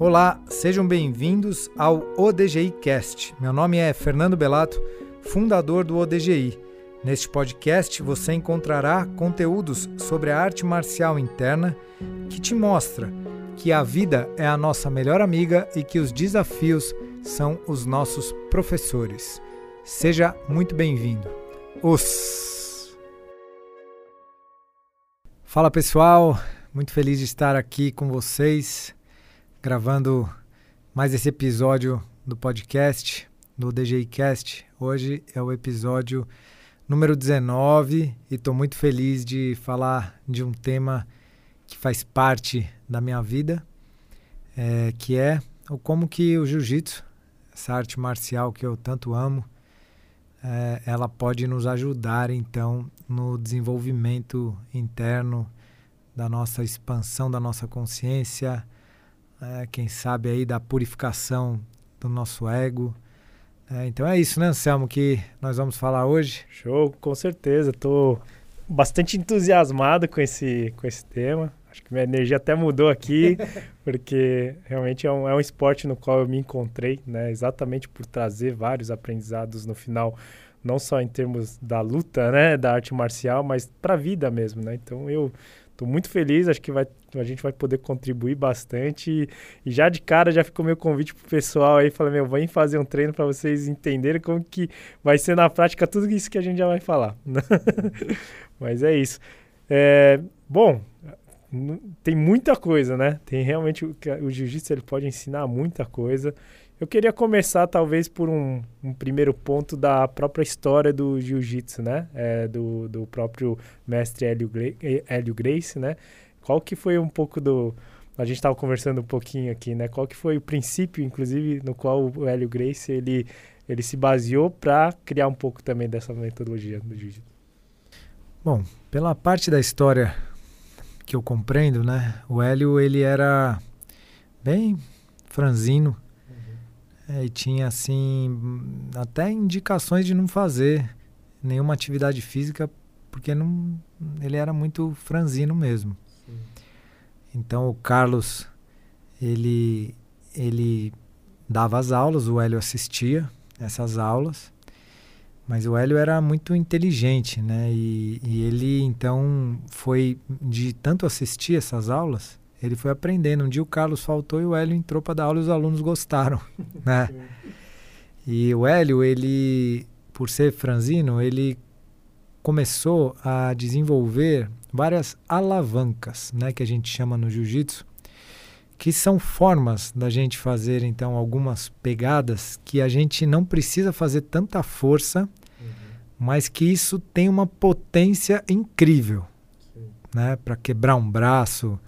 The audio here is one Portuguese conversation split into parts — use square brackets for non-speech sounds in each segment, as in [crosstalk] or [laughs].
Olá, sejam bem-vindos ao ODGI Cast. Meu nome é Fernando Belato, fundador do ODGI. Neste podcast você encontrará conteúdos sobre a arte marcial interna que te mostra que a vida é a nossa melhor amiga e que os desafios são os nossos professores. Seja muito bem-vindo. Os Fala pessoal, muito feliz de estar aqui com vocês gravando mais esse episódio do podcast, do DJI Cast. Hoje é o episódio número 19 e estou muito feliz de falar de um tema que faz parte da minha vida, é, que é o como que o jiu-jitsu, essa arte marcial que eu tanto amo, é, ela pode nos ajudar então no desenvolvimento interno da nossa expansão da nossa consciência, é, quem sabe aí da purificação do nosso ego. É, então é isso, né, Anselmo, que nós vamos falar hoje. Show, com certeza. Estou bastante entusiasmado com esse, com esse tema. Acho que minha energia até mudou aqui, [laughs] porque realmente é um, é um esporte no qual eu me encontrei, né? Exatamente por trazer vários aprendizados no final, não só em termos da luta, né, da arte marcial, mas para a vida mesmo, né? Então eu Estou muito feliz, acho que vai, a gente vai poder contribuir bastante. E, e já de cara já ficou meu convite pro pessoal aí, falei, meu, vem fazer um treino para vocês entenderem como que vai ser na prática tudo isso que a gente já vai falar. [laughs] Mas é isso. É, bom, tem muita coisa, né? Tem realmente o, o jiu-jitsu ele pode ensinar muita coisa. Eu queria começar, talvez, por um, um primeiro ponto da própria história do jiu-jitsu, né? É, do, do próprio mestre Hélio, Hélio Grace, né? Qual que foi um pouco do... A gente estava conversando um pouquinho aqui, né? Qual que foi o princípio, inclusive, no qual o Hélio Grace, ele, ele se baseou para criar um pouco também dessa metodologia do jiu-jitsu? Bom, pela parte da história que eu compreendo, né? O Hélio, ele era bem franzino, é, e tinha, assim, até indicações de não fazer nenhuma atividade física, porque não, ele era muito franzino mesmo. Então, o Carlos, ele, ele dava as aulas, o Hélio assistia essas aulas, mas o Hélio era muito inteligente, né? E, e ele, então, foi de tanto assistir essas aulas ele foi aprendendo. Um dia o Carlos faltou e o Hélio entrou para dar aula e os alunos gostaram, [laughs] né? E o Hélio, ele, por ser franzino, ele começou a desenvolver várias alavancas, né, que a gente chama no jiu-jitsu, que são formas da gente fazer então algumas pegadas que a gente não precisa fazer tanta força, uhum. mas que isso tem uma potência incrível, Sim. né, para quebrar um braço,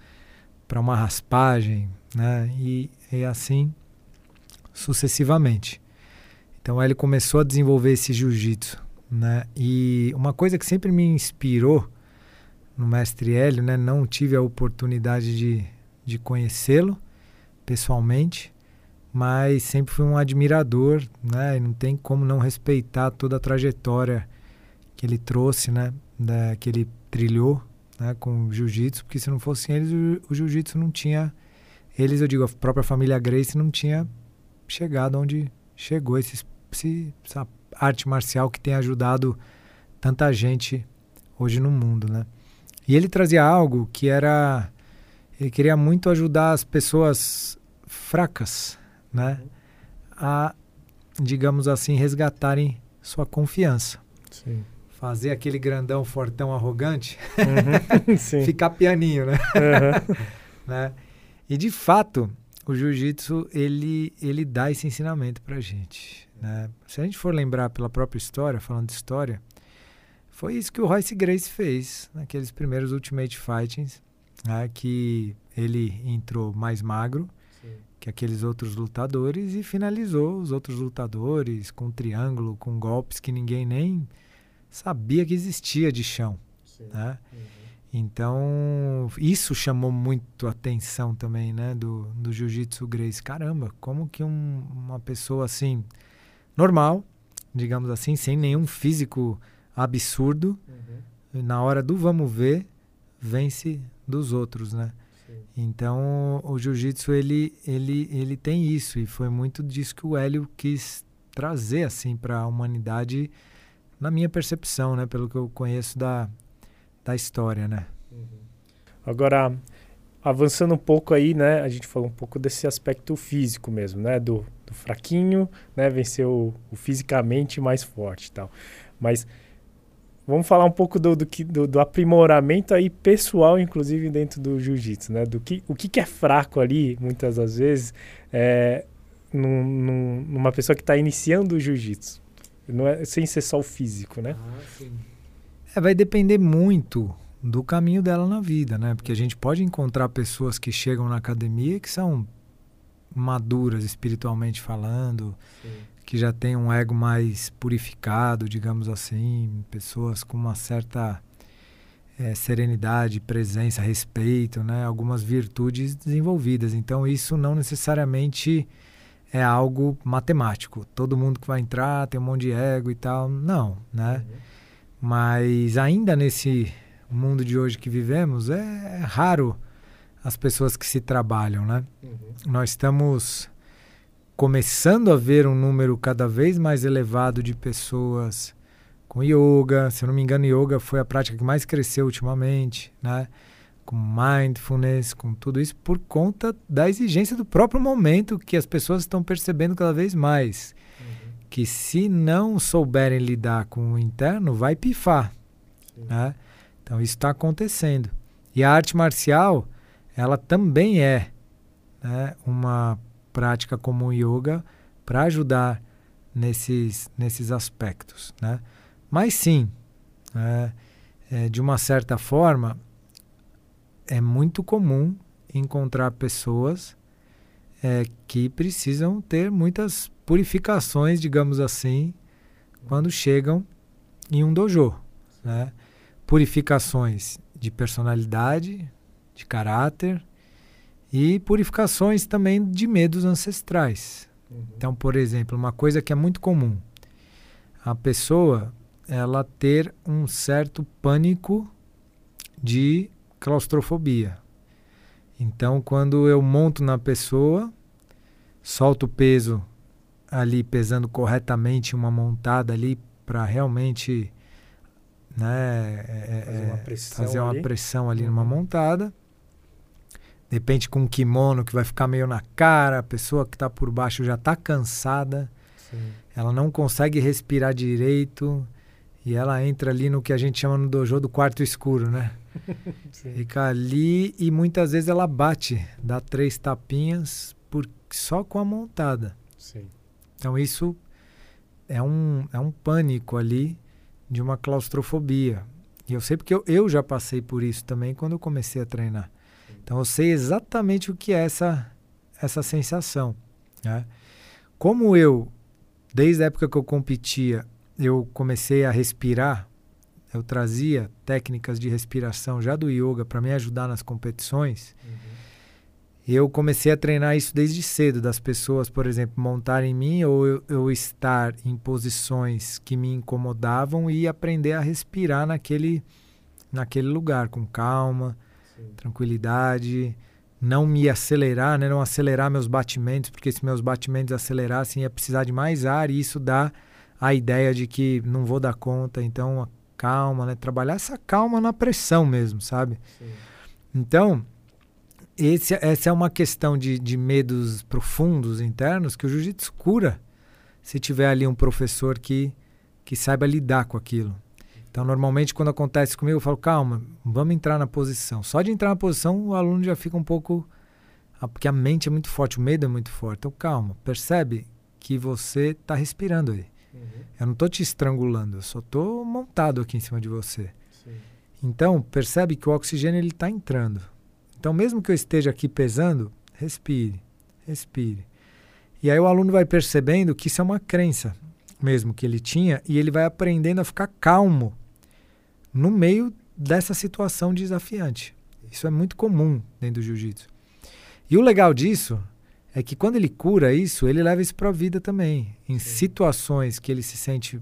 para uma raspagem, né? E, e assim sucessivamente. Então ele começou a desenvolver esse jiu-jitsu, né? E uma coisa que sempre me inspirou no mestre Hélio, né? Não tive a oportunidade de, de conhecê-lo pessoalmente, mas sempre fui um admirador, né? E não tem como não respeitar toda a trajetória que ele trouxe, né? Da, que ele trilhou né, com o jiu-jitsu, porque se não fossem eles, o, o jiu-jitsu não tinha. Eles, eu digo, a própria família Grace não tinha chegado onde chegou esse, esse, essa arte marcial que tem ajudado tanta gente hoje no mundo, né? E ele trazia algo que era ele queria muito ajudar as pessoas fracas, né, a digamos assim resgatarem sua confiança. Sim fazer aquele grandão, fortão, arrogante, uhum, [laughs] ficar pianinho, né? Uhum. [laughs] né? E de fato, o jiu-jitsu ele ele dá esse ensinamento para gente. Né? Se a gente for lembrar pela própria história, falando de história, foi isso que o Royce Grace fez naqueles primeiros Ultimate Fightings, né? que ele entrou mais magro Sim. que aqueles outros lutadores e finalizou os outros lutadores com triângulo, com golpes que ninguém nem sabia que existia de chão. Né? Uhum. Então, isso chamou muito a atenção também, né, do, do jiu-jitsu Grace. Caramba, como que um, uma pessoa assim, normal, digamos assim, sem nenhum físico absurdo, uhum. na hora do vamos ver, vence dos outros, né? Sim. Então, o jiu-jitsu ele, ele, ele tem isso e foi muito disso que o Hélio quis trazer assim para a humanidade, na minha percepção, né, pelo que eu conheço da, da história, né? Uhum. Agora, avançando um pouco aí, né, a gente falou um pouco desse aspecto físico mesmo, né, do, do fraquinho, né, vencer o, o fisicamente mais forte e tal. Mas Vamos falar um pouco do, do, do, do aprimoramento aí pessoal, inclusive dentro do jiu-jitsu, né? Do que, o que, que é fraco ali, muitas das vezes, é, num, num, numa pessoa que está iniciando o jiu-jitsu. Não é, sem ser só o físico, né? Ah, é, vai depender muito do caminho dela na vida, né? Porque a gente pode encontrar pessoas que chegam na academia que são maduras espiritualmente falando, Sim que já tem um ego mais purificado, digamos assim, pessoas com uma certa é, serenidade, presença, respeito, né? algumas virtudes desenvolvidas. Então, isso não necessariamente é algo matemático. Todo mundo que vai entrar tem um monte de ego e tal. Não, né? Uhum. Mas ainda nesse mundo de hoje que vivemos, é, é raro as pessoas que se trabalham, né? Uhum. Nós estamos começando a ver um número cada vez mais elevado de pessoas com yoga. Se eu não me engano, yoga foi a prática que mais cresceu ultimamente, né? Com mindfulness, com tudo isso, por conta da exigência do próprio momento que as pessoas estão percebendo cada vez mais. Uhum. Que se não souberem lidar com o interno, vai pifar. Né? Então isso está acontecendo. E a arte marcial, ela também é né, uma prática como o yoga para ajudar nesses, nesses aspectos. Né? Mas sim, é, é, de uma certa forma, é muito comum encontrar pessoas é, que precisam ter muitas purificações, digamos assim, quando chegam em um dojo. Né? Purificações de personalidade, de caráter, e purificações também de medos ancestrais. Uhum. Então, por exemplo, uma coisa que é muito comum, a pessoa ela ter um certo pânico de claustrofobia. Então, quando eu monto na pessoa, solto o peso ali pesando corretamente uma montada ali para realmente né, é, fazer uma pressão fazer uma ali, pressão ali uhum. numa montada de repente com um kimono que vai ficar meio na cara, a pessoa que está por baixo já está cansada, Sim. ela não consegue respirar direito e ela entra ali no que a gente chama no dojo do quarto escuro, né? [laughs] Fica ali e muitas vezes ela bate, dá três tapinhas por, só com a montada. Sim. Então isso é um, é um pânico ali de uma claustrofobia. E eu sei porque eu, eu já passei por isso também quando eu comecei a treinar. Então eu sei exatamente o que é essa, essa sensação. Né? Como eu, desde a época que eu competia, eu comecei a respirar, eu trazia técnicas de respiração já do yoga para me ajudar nas competições. Uhum. Eu comecei a treinar isso desde cedo, das pessoas, por exemplo, montarem em mim ou eu, eu estar em posições que me incomodavam e aprender a respirar naquele, naquele lugar com calma, tranquilidade, não me acelerar, né? não acelerar meus batimentos, porque se meus batimentos acelerassem ia precisar de mais ar e isso dá a ideia de que não vou dar conta, então calma, né? Trabalhar essa calma na pressão mesmo, sabe? Sim. Então, esse, essa é uma questão de, de medos profundos internos que o jiu-jitsu cura se tiver ali um professor que, que saiba lidar com aquilo. Então, normalmente, quando acontece comigo, eu falo, calma, vamos entrar na posição. Só de entrar na posição, o aluno já fica um pouco. Ah, porque a mente é muito forte, o medo é muito forte. Então, calma, percebe que você está respirando aí. Uhum. Eu não estou te estrangulando, eu só estou montado aqui em cima de você. Sim. Então, percebe que o oxigênio está entrando. Então, mesmo que eu esteja aqui pesando, respire, respire. E aí o aluno vai percebendo que isso é uma crença mesmo que ele tinha e ele vai aprendendo a ficar calmo no meio dessa situação desafiante. Isso é muito comum dentro do jiu-jitsu. E o legal disso é que quando ele cura isso, ele leva isso para a vida também. Em Sim. situações que ele se sente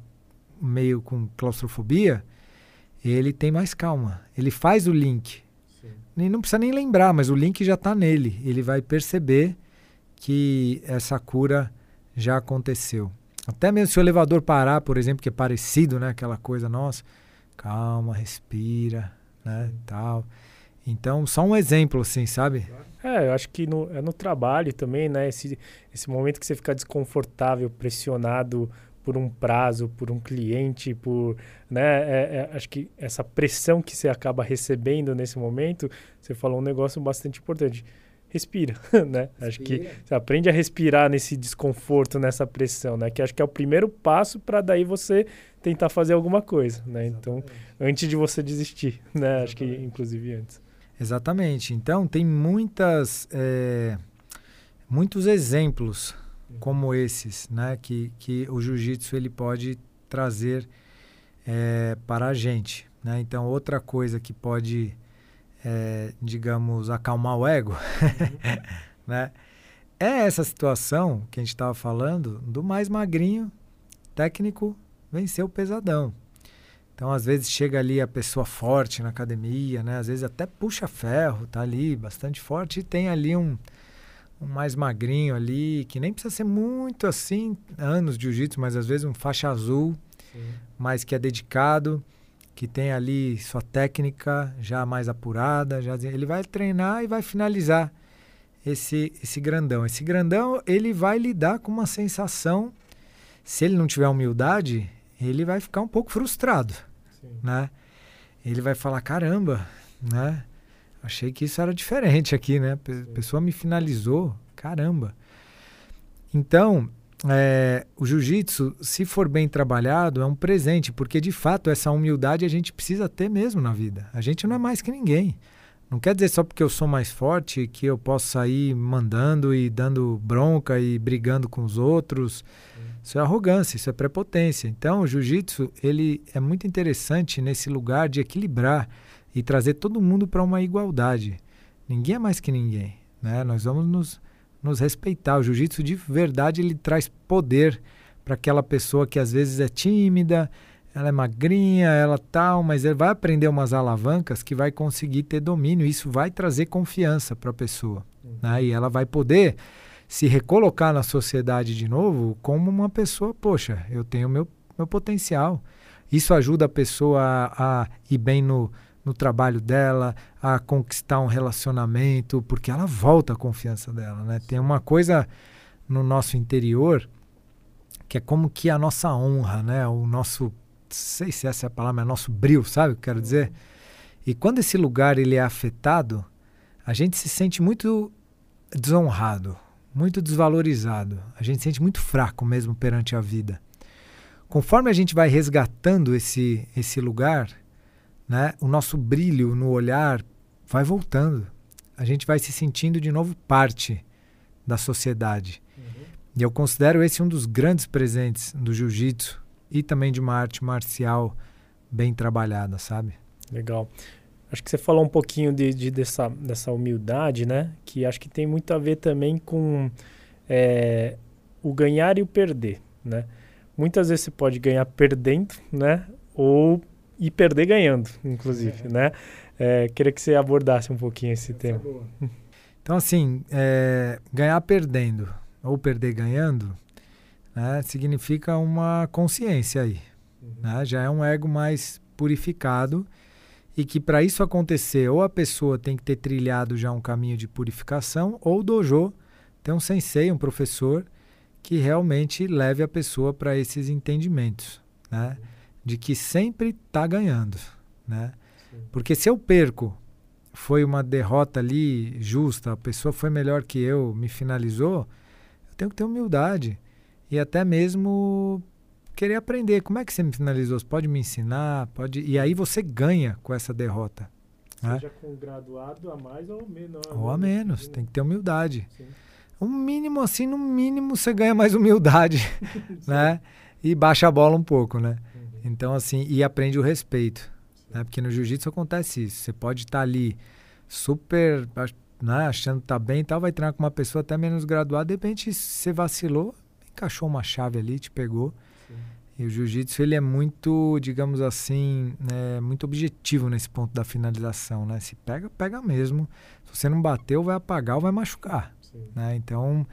meio com claustrofobia, ele tem mais calma. Ele faz o link. Sim. não precisa nem lembrar, mas o link já está nele. Ele vai perceber que essa cura já aconteceu. Até mesmo se o elevador parar, por exemplo, que é parecido, né? Aquela coisa, nossa, calma, respira, né? Tal. Então, só um exemplo, assim, sabe? É, eu acho que no, é no trabalho também, né? Esse, esse momento que você fica desconfortável, pressionado por um prazo, por um cliente, por, né? É, é, acho que essa pressão que você acaba recebendo nesse momento, você falou um negócio bastante importante respira, [laughs] né? Respira. Acho que você aprende a respirar nesse desconforto, nessa pressão, né? Que acho que é o primeiro passo para daí você tentar fazer alguma coisa, né? Então, antes de você desistir, né? Exatamente. Acho que inclusive antes. Exatamente. Então, tem muitas, é, muitos exemplos uhum. como esses, né? Que, que o jiu-jitsu ele pode trazer é, para a gente, né? Então, outra coisa que pode é, digamos, acalmar o ego, uhum. [laughs] né? É essa situação que a gente estava falando do mais magrinho, técnico, vencer o pesadão. Então, às vezes chega ali a pessoa forte na academia, né? Às vezes até puxa ferro, tá ali bastante forte e tem ali um, um mais magrinho ali, que nem precisa ser muito assim, anos de jiu-jitsu, mas às vezes um faixa azul, Sim. mas que é dedicado que tem ali sua técnica já mais apurada, já ele vai treinar e vai finalizar esse esse grandão. Esse grandão, ele vai lidar com uma sensação, se ele não tiver humildade, ele vai ficar um pouco frustrado, Sim. né? Ele vai falar, caramba, né? Achei que isso era diferente aqui, né? A pessoa me finalizou, caramba. Então, é, o jiu-jitsu, se for bem trabalhado, é um presente, porque de fato essa humildade a gente precisa ter mesmo na vida. A gente não é mais que ninguém. Não quer dizer só porque eu sou mais forte que eu posso sair mandando e dando bronca e brigando com os outros. Isso é arrogância, isso é prepotência. Então, o jiu-jitsu ele é muito interessante nesse lugar de equilibrar e trazer todo mundo para uma igualdade. Ninguém é mais que ninguém, né? Nós vamos nos nos respeitar. O jiu-jitsu de verdade ele traz poder para aquela pessoa que às vezes é tímida, ela é magrinha, ela tal, mas ele vai aprender umas alavancas que vai conseguir ter domínio. Isso vai trazer confiança para a pessoa, uhum. né? E ela vai poder se recolocar na sociedade de novo como uma pessoa, poxa, eu tenho meu meu potencial. Isso ajuda a pessoa a, a ir bem no no trabalho dela, a conquistar um relacionamento, porque ela volta a confiança dela, né? Tem uma coisa no nosso interior que é como que a nossa honra, né? O nosso, sei se essa é a palavra, é nosso brilho, sabe o que quero dizer? E quando esse lugar ele é afetado, a gente se sente muito desonrado, muito desvalorizado. A gente se sente muito fraco mesmo perante a vida. Conforme a gente vai resgatando esse esse lugar, né, o nosso brilho no olhar vai voltando. A gente vai se sentindo de novo parte da sociedade. Uhum. E eu considero esse um dos grandes presentes do jiu-jitsu e também de uma arte marcial bem trabalhada, sabe? Legal. Acho que você falou um pouquinho de, de dessa, dessa humildade, né? Que acho que tem muito a ver também com é, o ganhar e o perder, né? Muitas vezes você pode ganhar perdendo, né? Ou e perder ganhando, inclusive, é. né? É, queria que você abordasse um pouquinho esse Essa tema. É [laughs] então, assim, é, ganhar perdendo ou perder ganhando né, significa uma consciência aí. Uhum. Né? Já é um ego mais purificado e que para isso acontecer, ou a pessoa tem que ter trilhado já um caminho de purificação, ou o dojo tem um sensei, um professor, que realmente leve a pessoa para esses entendimentos. Né? Uhum de que sempre está ganhando, né? Porque se eu perco, foi uma derrota ali justa, a pessoa foi melhor que eu, me finalizou, eu tenho que ter humildade e até mesmo querer aprender. Como é que você me finalizou? Você pode me ensinar? Pode e aí você ganha com essa derrota. Né? Seja né? com graduado a mais ou menos. Ou a menos, tem que ter humildade. Sim. Um mínimo assim, no mínimo você ganha mais humildade, [laughs] né? E baixa a bola um pouco, né? Então, assim, e aprende o respeito. Né? Porque no jiu-jitsu acontece isso. Você pode estar tá ali super né, achando que tá bem e tal, vai treinar com uma pessoa até menos graduada, de repente você vacilou, encaixou uma chave ali, te pegou. Sim. E o jiu-jitsu ele é muito, digamos assim, é, muito objetivo nesse ponto da finalização, né? Se pega, pega mesmo. Se você não bateu, vai apagar ou vai machucar, né? Então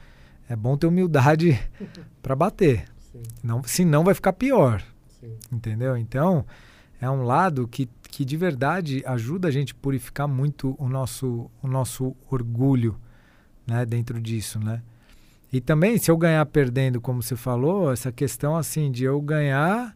é bom ter humildade [laughs] para bater. Sim. Não, senão vai ficar pior. Sim. Entendeu? Então é um lado que, que de verdade ajuda a gente a purificar muito o nosso, o nosso orgulho, né? Dentro disso, né? E também, se eu ganhar perdendo, como você falou, essa questão assim de eu ganhar,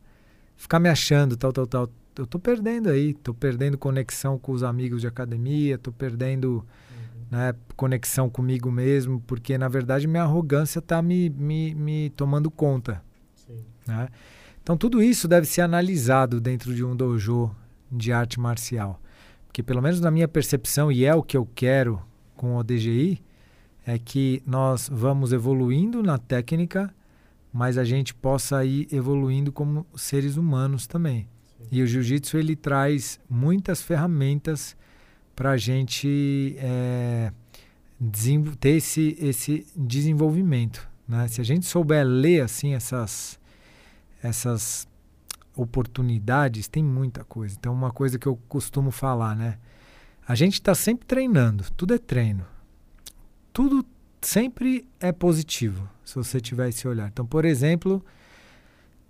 ficar me achando, tal, tal, tal. Eu tô perdendo aí, tô perdendo conexão com os amigos de academia, tô perdendo uhum. né, conexão comigo mesmo, porque na verdade minha arrogância tá me, me, me tomando conta. Sim. Né? Então tudo isso deve ser analisado dentro de um dojo de arte marcial. Porque pelo menos na minha percepção, e é o que eu quero com o DGI, é que nós vamos evoluindo na técnica, mas a gente possa ir evoluindo como seres humanos também. Sim. E o jiu-jitsu ele traz muitas ferramentas para a gente é, ter esse, esse desenvolvimento. Né? Se a gente souber ler assim essas, essas oportunidades, tem muita coisa. Então, uma coisa que eu costumo falar, né? A gente está sempre treinando, tudo é treino tudo sempre é positivo, se você tiver esse olhar. Então, por exemplo,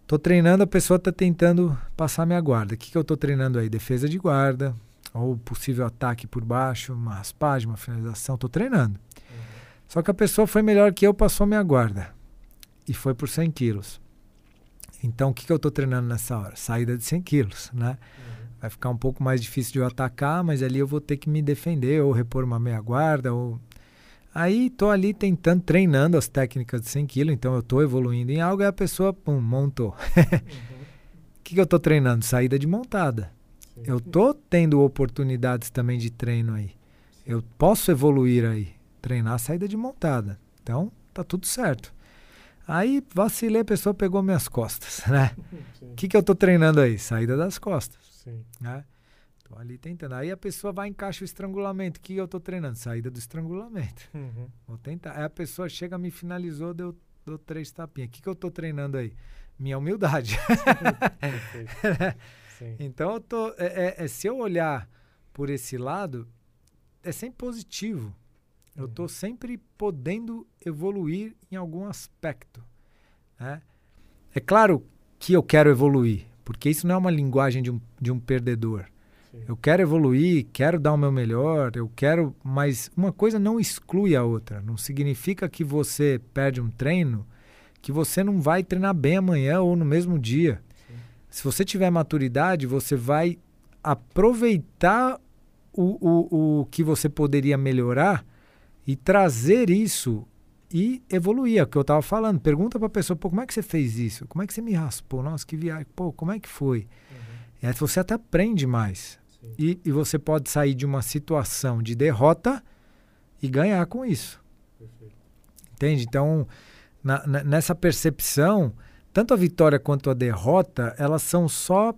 estou treinando, a pessoa está tentando passar minha guarda. O que, que eu estou treinando aí? Defesa de guarda, ou possível ataque por baixo, uma raspagem, uma finalização. Estou treinando. Uhum. Só que a pessoa foi melhor que eu, passou minha guarda. E foi por 100 quilos. Então, o que, que eu estou treinando nessa hora? Saída de 100 quilos, né? Uhum. Vai ficar um pouco mais difícil de eu atacar, mas ali eu vou ter que me defender, ou repor uma meia guarda, ou Aí tô ali tentando, treinando as técnicas de 100 kg, então eu tô evoluindo em algo e a pessoa, pum, montou. [laughs] O uhum. que, que eu tô treinando? Saída de montada. Sim. Eu tô tendo oportunidades também de treino aí. Eu posso evoluir aí, treinar a saída de montada. Então, tá tudo certo. Aí vacilei, a pessoa pegou minhas costas, [laughs] né? O que, que eu tô treinando aí? Saída das costas. Sim. Né? Tô ali tentando. Aí a pessoa vai encaixa o estrangulamento. O que eu tô treinando? Saída do estrangulamento. Uhum. Vou tentar. Aí a pessoa chega, me finalizou, deu, deu três tapinhas. O que, que eu tô treinando aí? Minha humildade. [laughs] então, eu tô, é, é, é, se eu olhar por esse lado, é sempre positivo. Eu estou uhum. sempre podendo evoluir em algum aspecto. Né? É claro que eu quero evoluir, porque isso não é uma linguagem de um, de um perdedor. Eu quero evoluir, quero dar o meu melhor, eu quero, mas uma coisa não exclui a outra. Não significa que você perde um treino que você não vai treinar bem amanhã ou no mesmo dia. Sim. Se você tiver maturidade, você vai aproveitar o, o, o que você poderia melhorar e trazer isso e evoluir. É o que eu estava falando. Pergunta para a pessoa, pô, como é que você fez isso? Como é que você me raspou? Nossa, que viagem. Pô, como é que foi? Uhum. E aí você até aprende mais. E, e, você pode sair de uma situação de derrota e ganhar com isso. Perfeito. Entende? Então, na, na, nessa percepção, tanto a vitória quanto a derrota, elas são só,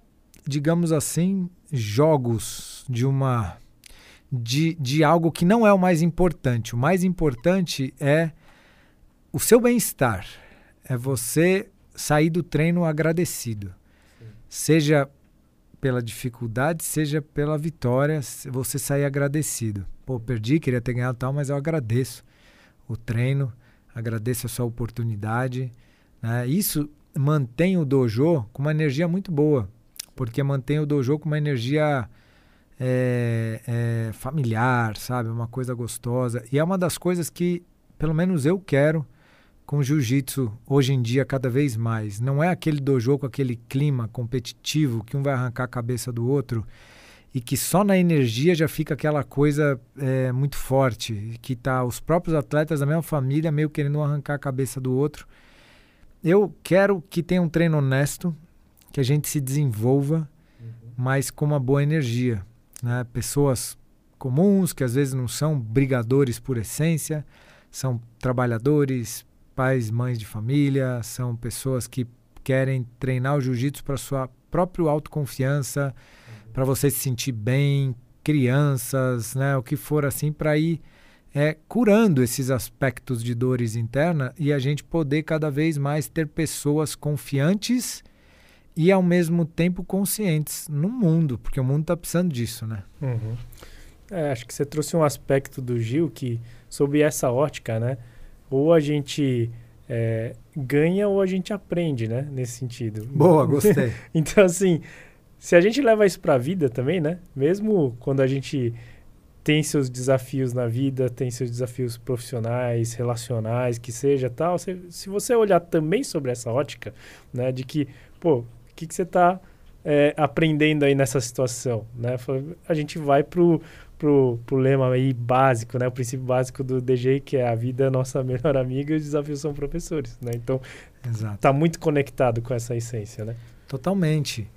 digamos assim, jogos de uma de, de algo que não é o mais importante. O mais importante é o seu bem-estar. É você sair do treino agradecido. Sim. Seja pela dificuldade, seja pela vitória, você sair agradecido. Pô, perdi, queria ter ganhado tal, mas eu agradeço o treino, agradeço a sua oportunidade. Né? Isso mantém o dojo com uma energia muito boa, porque mantém o dojo com uma energia é, é, familiar, sabe? Uma coisa gostosa. E é uma das coisas que, pelo menos eu quero, com jiu-jitsu hoje em dia cada vez mais. Não é aquele dojo com aquele clima competitivo que um vai arrancar a cabeça do outro e que só na energia já fica aquela coisa é, muito forte, que tá os próprios atletas da mesma família meio querendo arrancar a cabeça do outro. Eu quero que tenha um treino honesto, que a gente se desenvolva, uhum. mas com uma boa energia. Né? Pessoas comuns, que às vezes não são brigadores por essência, são trabalhadores, pais, mães de família, são pessoas que querem treinar o jiu-jitsu para sua própria autoconfiança, uhum. para você se sentir bem, crianças, né, o que for assim, para ir é, curando esses aspectos de dores internas e a gente poder cada vez mais ter pessoas confiantes e ao mesmo tempo conscientes no mundo, porque o mundo está precisando disso, né? Uhum. É, acho que você trouxe um aspecto do Gil que, sob essa ótica, né? Ou a gente é, ganha ou a gente aprende, né? Nesse sentido. Boa, gostei. [laughs] então, assim, se a gente leva isso para a vida também, né? Mesmo quando a gente tem seus desafios na vida, tem seus desafios profissionais, relacionais, que seja tal. Se, se você olhar também sobre essa ótica, né, de que, pô, o que, que você está é, aprendendo aí nessa situação, né? A gente vai pro, pro, pro lema aí básico, né? O princípio básico do DG, que é a vida é nossa melhor amiga e os desafios são professores, né? Então, Exato. tá muito conectado com essa essência, né? Totalmente.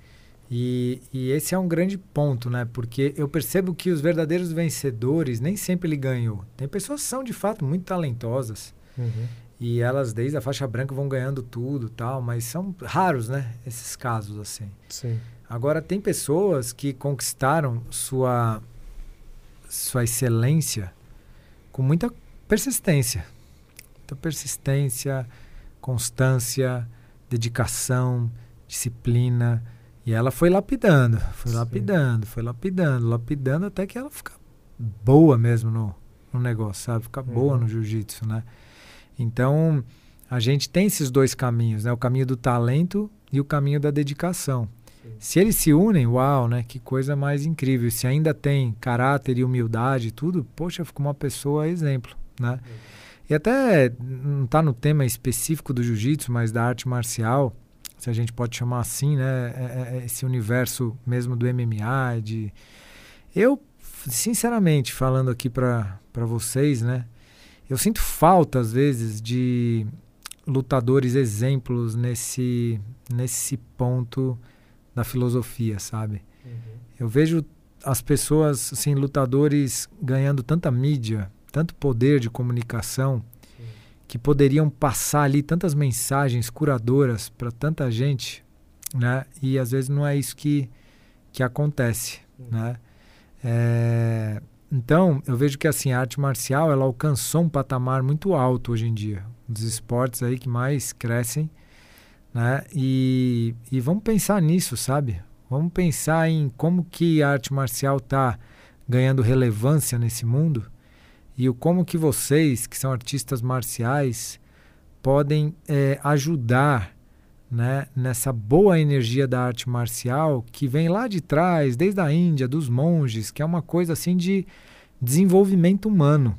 E, e, esse é um grande ponto, né? Porque eu percebo que os verdadeiros vencedores nem sempre ele ganhou. Tem pessoas que são de fato muito talentosas uhum. E elas desde a faixa branca vão ganhando tudo, tal. Mas são raros, né? Esses casos assim. Sim. Agora tem pessoas que conquistaram sua sua excelência com muita persistência, muita persistência, constância, dedicação, disciplina e ela foi lapidando, foi Sim. lapidando, foi lapidando, lapidando até que ela fica boa mesmo no, no negócio, sabe? Fica uhum. boa no jiu-jitsu, né? Então, a gente tem esses dois caminhos, né? O caminho do talento e o caminho da dedicação. Sim. Se eles se unem, uau, né? Que coisa mais incrível. Se ainda tem caráter e humildade e tudo, poxa, fica uma pessoa exemplo, né? Uhum. E até não está no tema específico do jiu-jitsu, mas da arte marcial, se a gente pode chamar assim, né? É, é, é esse universo mesmo do MMA, de eu sinceramente falando aqui para vocês, né? Eu sinto falta às vezes de lutadores exemplos nesse nesse ponto da filosofia, sabe? Uhum. Eu vejo as pessoas, assim, lutadores ganhando tanta mídia, tanto poder de comunicação, que poderiam passar ali tantas mensagens curadoras para tanta gente, né? E às vezes não é isso que, que acontece, uhum. né? É, então, eu vejo que assim, a arte marcial ela alcançou um patamar muito alto hoje em dia. Um dos esportes aí que mais crescem, né? E, e vamos pensar nisso, sabe? Vamos pensar em como que a arte marcial está ganhando relevância nesse mundo e o como que vocês, que são artistas marciais, podem é, ajudar né, nessa boa energia da arte marcial que vem lá de trás, desde a Índia, dos monges, que é uma coisa assim de desenvolvimento humano,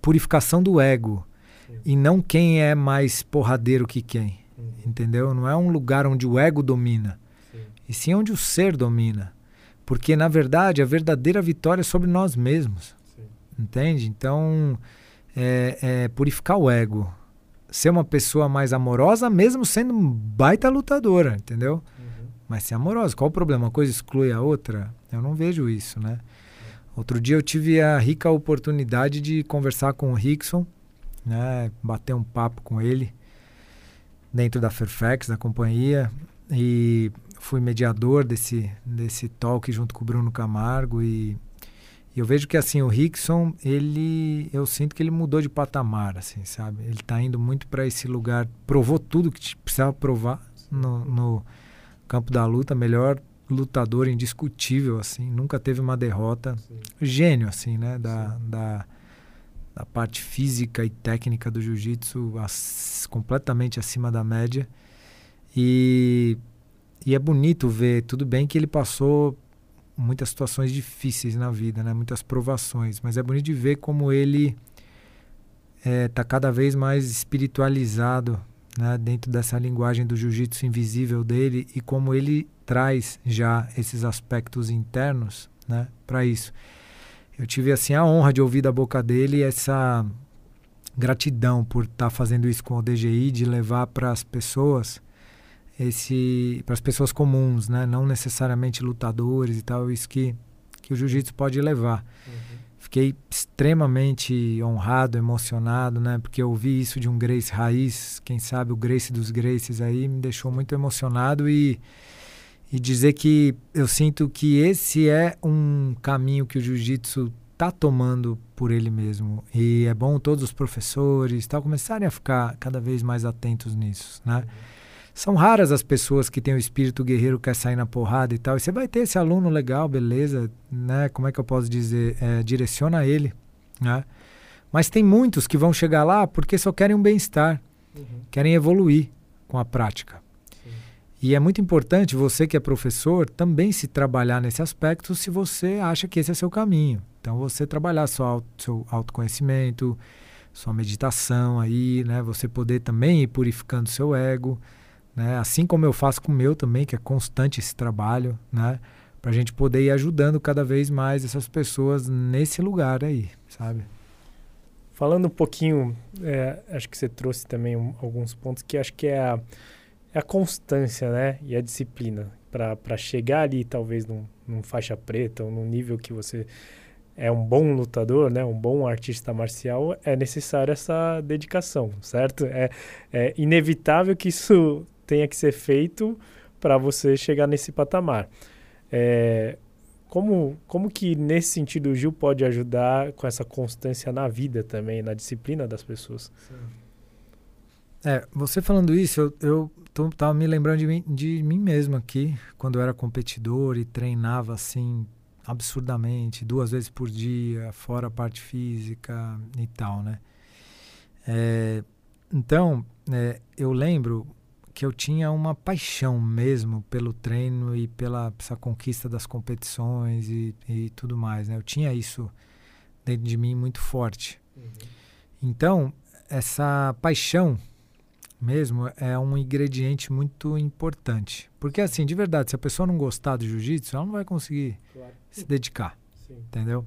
purificação do ego, Sim. e não quem é mais porradeiro que quem, uhum. entendeu? Não é um lugar onde o ego domina, sim. e sim onde o ser domina, porque na verdade a verdadeira vitória é sobre nós mesmos. Entende? Então, é, é purificar o ego. Ser uma pessoa mais amorosa, mesmo sendo baita lutadora, entendeu? Uhum. Mas ser amorosa. Qual o problema? Uma coisa exclui a outra? Eu não vejo isso, né? Outro dia eu tive a rica oportunidade de conversar com o Rickson, né? Bater um papo com ele dentro da Fairfax, da companhia. E fui mediador desse, desse talk junto com o Bruno Camargo e e eu vejo que assim o Rickson, ele, eu sinto que ele mudou de patamar, assim, sabe? Ele está indo muito para esse lugar, provou tudo que precisava provar no, no, campo da luta, melhor lutador indiscutível, assim, nunca teve uma derrota, Sim. gênio, assim, né? Da, da, da, parte física e técnica do jiu-jitsu completamente acima da média. E, e é bonito ver, tudo bem que ele passou muitas situações difíceis na vida, né? muitas provações, mas é bonito de ver como ele está é, tá cada vez mais espiritualizado né? dentro dessa linguagem do jiu-jitsu invisível dele e como ele traz já esses aspectos internos né? para isso. Eu tive assim a honra de ouvir da boca dele essa gratidão por estar tá fazendo isso com o DGI, de levar para as pessoas esse para as pessoas comuns, né? Não necessariamente lutadores e tal, isso que que o jiu-jitsu pode levar. Uhum. Fiquei extremamente honrado, emocionado, né? Porque eu ouvi isso de um Grace raiz, quem sabe o Grace dos Graces aí me deixou muito emocionado e e dizer que eu sinto que esse é um caminho que o jiu-jitsu está tomando por ele mesmo. E é bom todos os professores tal começarem a ficar cada vez mais atentos nisso, né? Uhum são raras as pessoas que têm o espírito guerreiro quer sair na porrada e tal. E você vai ter esse aluno legal, beleza, né? Como é que eu posso dizer? É, direciona ele, né? Mas tem muitos que vão chegar lá porque só querem um bem-estar, uhum. querem evoluir com a prática. Sim. E é muito importante você que é professor também se trabalhar nesse aspecto se você acha que esse é seu caminho. Então você trabalhar seu, seu autoconhecimento, sua meditação aí, né? Você poder também ir purificando seu ego, né? Assim como eu faço com o meu também, que é constante esse trabalho, né? Para a gente poder ir ajudando cada vez mais essas pessoas nesse lugar aí, sabe? Falando um pouquinho, é, acho que você trouxe também um, alguns pontos que acho que é a, é a constância, né? E a disciplina para chegar ali, talvez num, num faixa preta ou num nível que você é um bom lutador, né, um bom artista marcial, é necessário essa dedicação, certo? É, é inevitável que isso tenha que ser feito para você chegar nesse patamar. É, como, como que, nesse sentido, o Gil pode ajudar com essa constância na vida também, na disciplina das pessoas? É, você falando isso, eu, eu tô, tava me lembrando de mim, de mim mesmo aqui, quando eu era competidor e treinava assim absurdamente, duas vezes por dia, fora a parte física e tal, né? É, então, é, eu lembro que eu tinha uma paixão mesmo pelo treino e pela essa conquista das competições e, e tudo mais, né? Eu tinha isso dentro de mim muito forte. Uhum. Então, essa paixão mesmo é um ingrediente muito importante. Porque, assim, de verdade, se a pessoa não gostar do jiu-jitsu, ela não vai conseguir claro. se dedicar. Sim. Entendeu?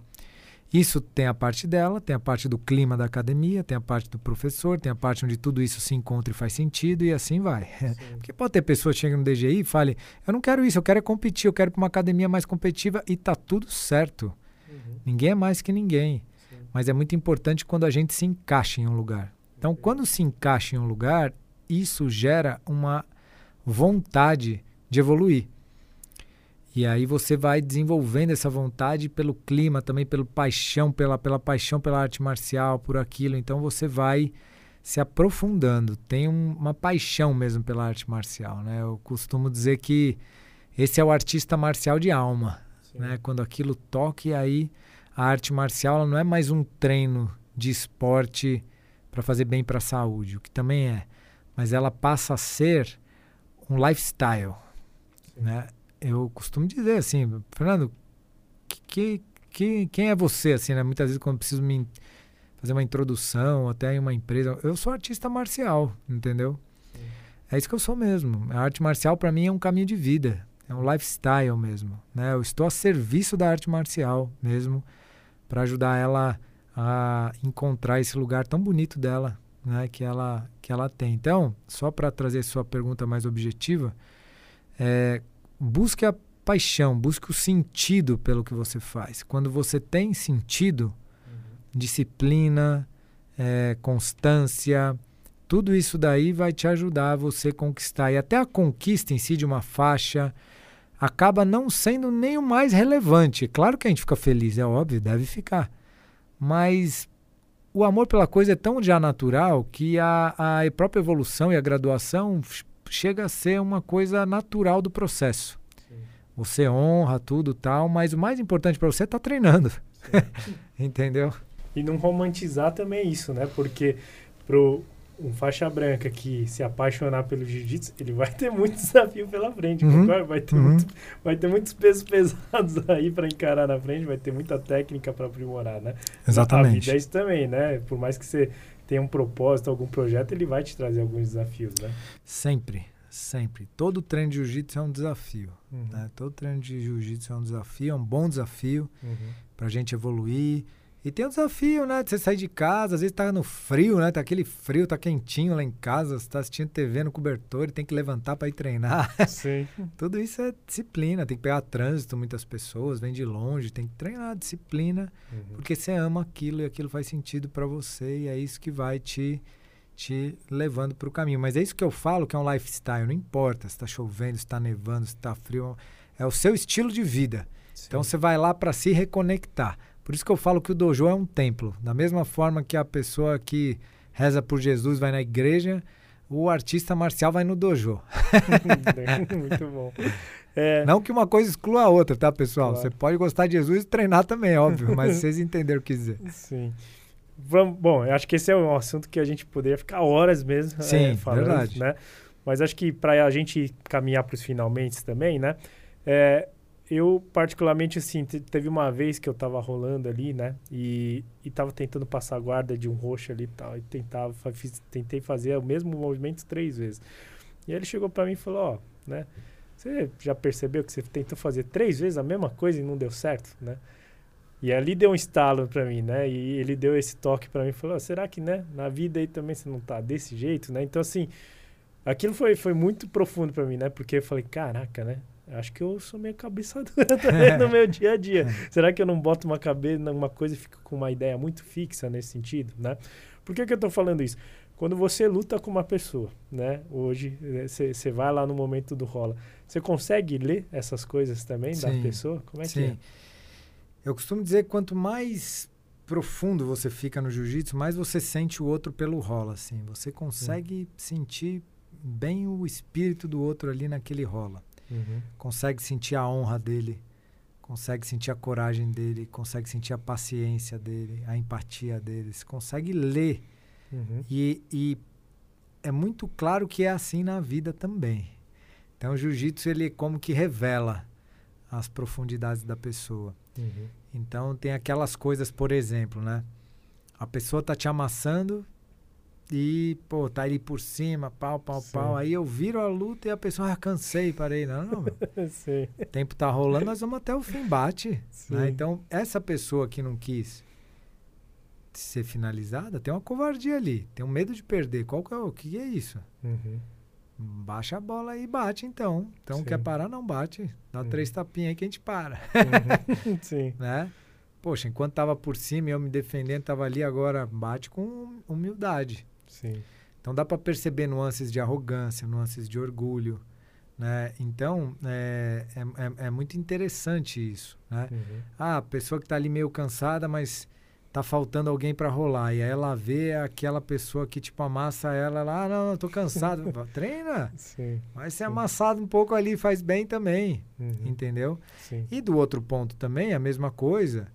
Isso tem a parte dela, tem a parte do clima da academia, tem a parte do professor, tem a parte onde tudo isso se encontra e faz sentido e assim vai. [laughs] Porque pode ter pessoas que chegam no DGI e falem: Eu não quero isso, eu quero é competir, eu quero para uma academia mais competitiva e tá tudo certo. Uhum. Ninguém é mais que ninguém. Sim. Mas é muito importante quando a gente se encaixa em um lugar. Então, quando se encaixa em um lugar, isso gera uma vontade de evoluir. E aí você vai desenvolvendo essa vontade pelo clima, também pelo paixão, pela, pela paixão pela arte marcial, por aquilo. Então você vai se aprofundando. Tem um, uma paixão mesmo pela arte marcial, né? Eu costumo dizer que esse é o artista marcial de alma, né? Quando aquilo toca e aí a arte marcial não é mais um treino de esporte para fazer bem para a saúde, o que também é, mas ela passa a ser um lifestyle, Sim. né? Eu costumo dizer assim, Fernando, que, que, quem é você, assim, né? Muitas vezes quando eu preciso me fazer uma introdução até em uma empresa, eu sou artista marcial, entendeu? Sim. É isso que eu sou mesmo. A arte marcial para mim é um caminho de vida, é um lifestyle mesmo, né? Eu estou a serviço da arte marcial mesmo para ajudar ela a encontrar esse lugar tão bonito dela, né, que ela que ela tem. Então, só para trazer sua pergunta mais objetiva, é, busque a paixão, busque o sentido pelo que você faz. Quando você tem sentido, uhum. disciplina, é, constância, tudo isso daí vai te ajudar a você conquistar. E até a conquista em si de uma faixa acaba não sendo nem o mais relevante. Claro que a gente fica feliz, é óbvio, deve ficar. Mas o amor pela coisa é tão já natural que a, a própria evolução e a graduação chega a ser uma coisa natural do processo. Sim. Você honra tudo tal, mas o mais importante para você é estar tá treinando. [laughs] Entendeu? E não romantizar também isso, né? Porque pro, um faixa branca que se apaixonar pelo jiu-jitsu, ele vai ter muito [laughs] desafio pela frente, uhum. Vai ter, uhum. muito, vai ter muitos pesos [laughs] pesados aí para encarar na frente, vai ter muita técnica para aprimorar, né? Exatamente. A vida é isso também, né? Por mais que você tenha um propósito, algum projeto, ele vai te trazer alguns desafios, né? Sempre, sempre. Todo treino de jiu-jitsu é um desafio, uhum. né? Todo treino de jiu-jitsu é um desafio, é um bom desafio uhum. para a gente evoluir e tem o desafio, né? De você sair de casa, às vezes tá no frio, né? Tá aquele frio, tá quentinho lá em casa, você tá assistindo TV no cobertor e tem que levantar para ir treinar. Sim. [laughs] Tudo isso é disciplina, tem que pegar trânsito, muitas pessoas, vem de longe, tem que treinar disciplina, uhum. porque você ama aquilo e aquilo faz sentido para você e é isso que vai te te levando para o caminho. Mas é isso que eu falo que é um lifestyle, não importa se está chovendo, se está nevando, se está frio, é o seu estilo de vida. Sim. Então você vai lá para se reconectar. Por isso que eu falo que o dojo é um templo. Da mesma forma que a pessoa que reza por Jesus vai na igreja, o artista marcial vai no dojo. [laughs] Muito bom. É... Não que uma coisa exclua a outra, tá, pessoal? Claro. Você pode gostar de Jesus e treinar também, óbvio, mas [laughs] vocês entenderam o que dizer. Sim. Vamos, bom, eu acho que esse é um assunto que a gente poderia ficar horas mesmo Sim, é, falando, verdade. né? Mas acho que para a gente caminhar para os finalmente também, né? É, eu, particularmente, assim, teve uma vez que eu tava rolando ali, né? E, e tava tentando passar a guarda de um roxo ali e tal. E tentava, fiz, tentei fazer o mesmo movimento três vezes. E aí ele chegou para mim e falou, ó, né? Você já percebeu que você tentou fazer três vezes a mesma coisa e não deu certo, né? E ali deu um estalo para mim, né? E ele deu esse toque para mim e falou: será que, né? Na vida aí também você não tá desse jeito, né? Então, assim, aquilo foi, foi muito profundo para mim, né? Porque eu falei: caraca, né? Acho que eu sou meio cabeça dura [laughs] no meu dia a dia. [laughs] Será que eu não boto uma cabeça numa coisa e fico com uma ideia muito fixa nesse sentido, né? Por que, que eu tô falando isso? Quando você luta com uma pessoa, né? Hoje, você vai lá no momento do rola. Você consegue ler essas coisas também sim, da pessoa? Como é sim. que é? Eu costumo dizer que quanto mais profundo você fica no jiu-jitsu, mais você sente o outro pelo rola, assim. Você consegue sentir bem o espírito do outro ali naquele rola. Uhum. Consegue sentir a honra dele, consegue sentir a coragem dele, consegue sentir a paciência dele, a empatia dele. Você consegue ler. Uhum. E, e é muito claro que é assim na vida também. Então o jiu-jitsu ele como que revela as profundidades da pessoa. Uhum. Então tem aquelas coisas, por exemplo, né? A pessoa tá te amassando e, pô, tá ali por cima, pau, pau, Sim. pau. Aí eu viro a luta e a pessoa, ah, cansei, parei. Não, não, meu. [laughs] Sim. O tempo tá rolando, nós vamos até o fim, bate. Né? Então, essa pessoa que não quis ser finalizada, tem uma covardia ali. Tem um medo de perder. Qual que é o que é isso? Uhum. Baixa a bola e bate, então. Então, Sim. quer parar, não bate. Dá uhum. três tapinhas aí que a gente para. Uhum. [laughs] Sim. [laughs] né? Poxa, enquanto tava por cima e eu me defendendo, tava ali, agora bate com humildade. Sim. Então, dá para perceber nuances de arrogância, nuances de orgulho. Né? Então, é, é, é, é muito interessante isso. Né? Uhum. Ah, a pessoa que está ali meio cansada, mas tá faltando alguém para rolar. E aí ela vê aquela pessoa que, tipo, amassa ela, ela, ah, não, não tô cansado. [laughs] Treina. Sim, Vai ser sim. amassado um pouco ali, faz bem também. Uhum. Entendeu? Sim. E do outro ponto também, a mesma coisa,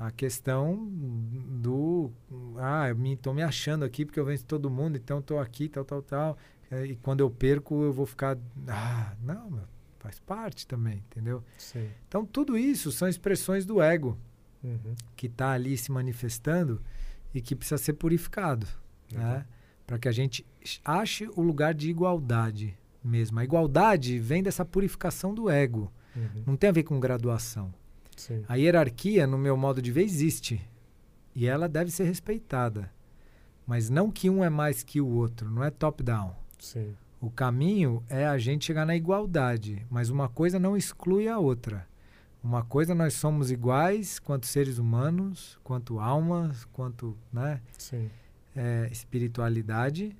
a questão do, ah, eu me, tô me achando aqui porque eu venço todo mundo, então tô aqui, tal, tal, tal. E quando eu perco, eu vou ficar, ah, não, faz parte também, entendeu? Então, tudo isso são expressões do ego uhum. que está ali se manifestando e que precisa ser purificado, uhum. né? Para que a gente ache o lugar de igualdade mesmo. A igualdade vem dessa purificação do ego. Uhum. Não tem a ver com graduação. Sim. A hierarquia, no meu modo de ver, existe. E ela deve ser respeitada. Mas não que um é mais que o outro, não é top-down. O caminho é a gente chegar na igualdade, mas uma coisa não exclui a outra. Uma coisa nós somos iguais quanto seres humanos, quanto almas, quanto né, é, espiritualidade,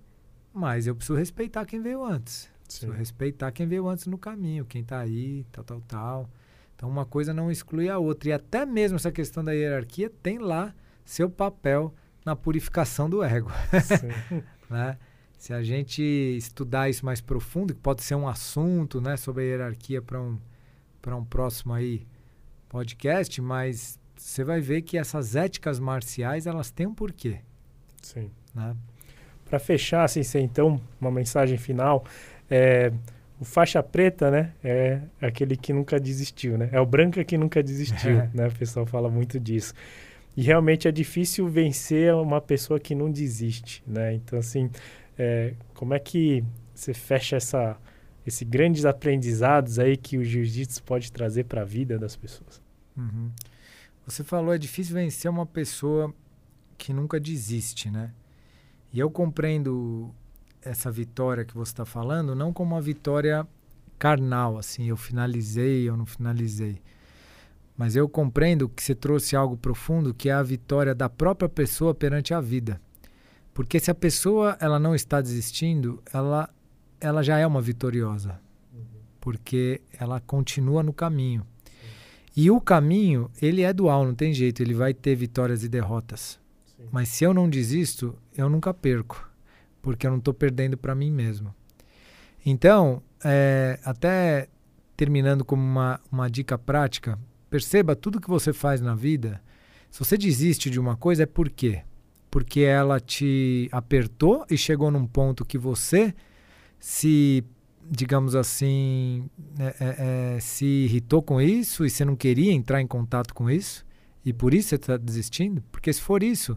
mas eu preciso respeitar quem veio antes. Sim. Preciso respeitar quem veio antes no caminho, quem está aí, tal, tal, tal. Então uma coisa não exclui a outra. E até mesmo essa questão da hierarquia tem lá seu papel na purificação do ego. [laughs] né? Se a gente estudar isso mais profundo, que pode ser um assunto né, sobre a hierarquia para um, um próximo aí podcast, mas você vai ver que essas éticas marciais elas têm um porquê. Sim. Né? Para fechar, assim, então, uma mensagem final, é, o faixa preta, né, é aquele que nunca desistiu, né? É o branco que nunca desistiu, [laughs] né? O pessoal fala muito disso. E realmente é difícil vencer uma pessoa que não desiste, né? Então, assim, é, como é que você fecha essa esses grandes aprendizados aí que o jiu-jitsu pode trazer para a vida das pessoas. Uhum. Você falou, é difícil vencer uma pessoa que nunca desiste, né? E eu compreendo essa vitória que você está falando não como uma vitória carnal, assim, eu finalizei, eu não finalizei. Mas eu compreendo que você trouxe algo profundo, que é a vitória da própria pessoa perante a vida. Porque se a pessoa ela não está desistindo, ela ela já é uma vitoriosa, uhum. porque ela continua no caminho. E o caminho, ele é dual, não tem jeito, ele vai ter vitórias e derrotas. Sim. Mas se eu não desisto, eu nunca perco. Porque eu não estou perdendo para mim mesmo. Então, é, até terminando como uma, uma dica prática, perceba tudo que você faz na vida. Se você desiste de uma coisa, é por quê? Porque ela te apertou e chegou num ponto que você se, digamos assim, é, é, é se irritou com isso e você não queria entrar em contato com isso e por isso você está desistindo? Porque se for isso,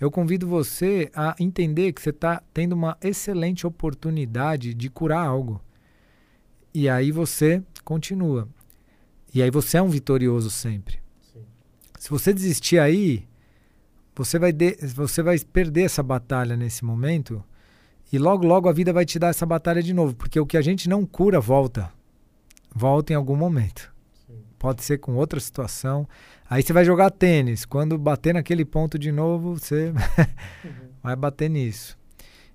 eu convido você a entender que você está tendo uma excelente oportunidade de curar algo. E aí você continua. E aí você é um vitorioso sempre. Sim. Se você desistir aí, você vai, de, você vai perder essa batalha nesse momento e logo, logo a vida vai te dar essa batalha de novo, porque o que a gente não cura volta. Volta em algum momento. Sim. Pode ser com outra situação. Aí você vai jogar tênis. Quando bater naquele ponto de novo, você [laughs] uhum. vai bater nisso.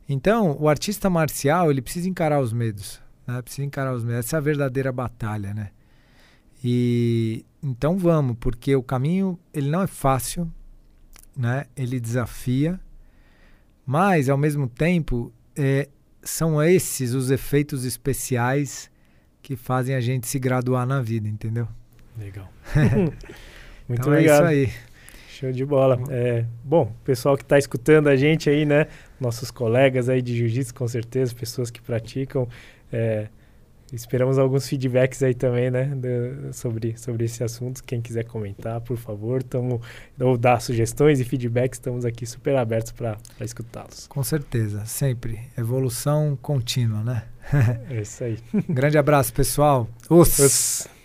Então, o artista marcial, ele precisa encarar os medos. Né? Precisa encarar os medos. Essa é a verdadeira batalha, né? E então vamos, porque o caminho ele não é fácil, né? Ele desafia, mas ao mesmo tempo é, são esses os efeitos especiais que fazem a gente se graduar na vida, entendeu? Legal. [laughs] [laughs] Muito então obrigado. É isso aí. Show de bola. É, bom, pessoal que está escutando a gente aí, né? Nossos colegas aí de jiu-jitsu, com certeza, pessoas que praticam. É, esperamos alguns feedbacks aí também, né? Sobre, sobre esse assunto. Quem quiser comentar, por favor, tamo, ou dar sugestões e feedbacks, estamos aqui super abertos para escutá-los. Com certeza, sempre. Evolução contínua, né? é isso aí. [laughs] grande abraço, pessoal. Os. Os.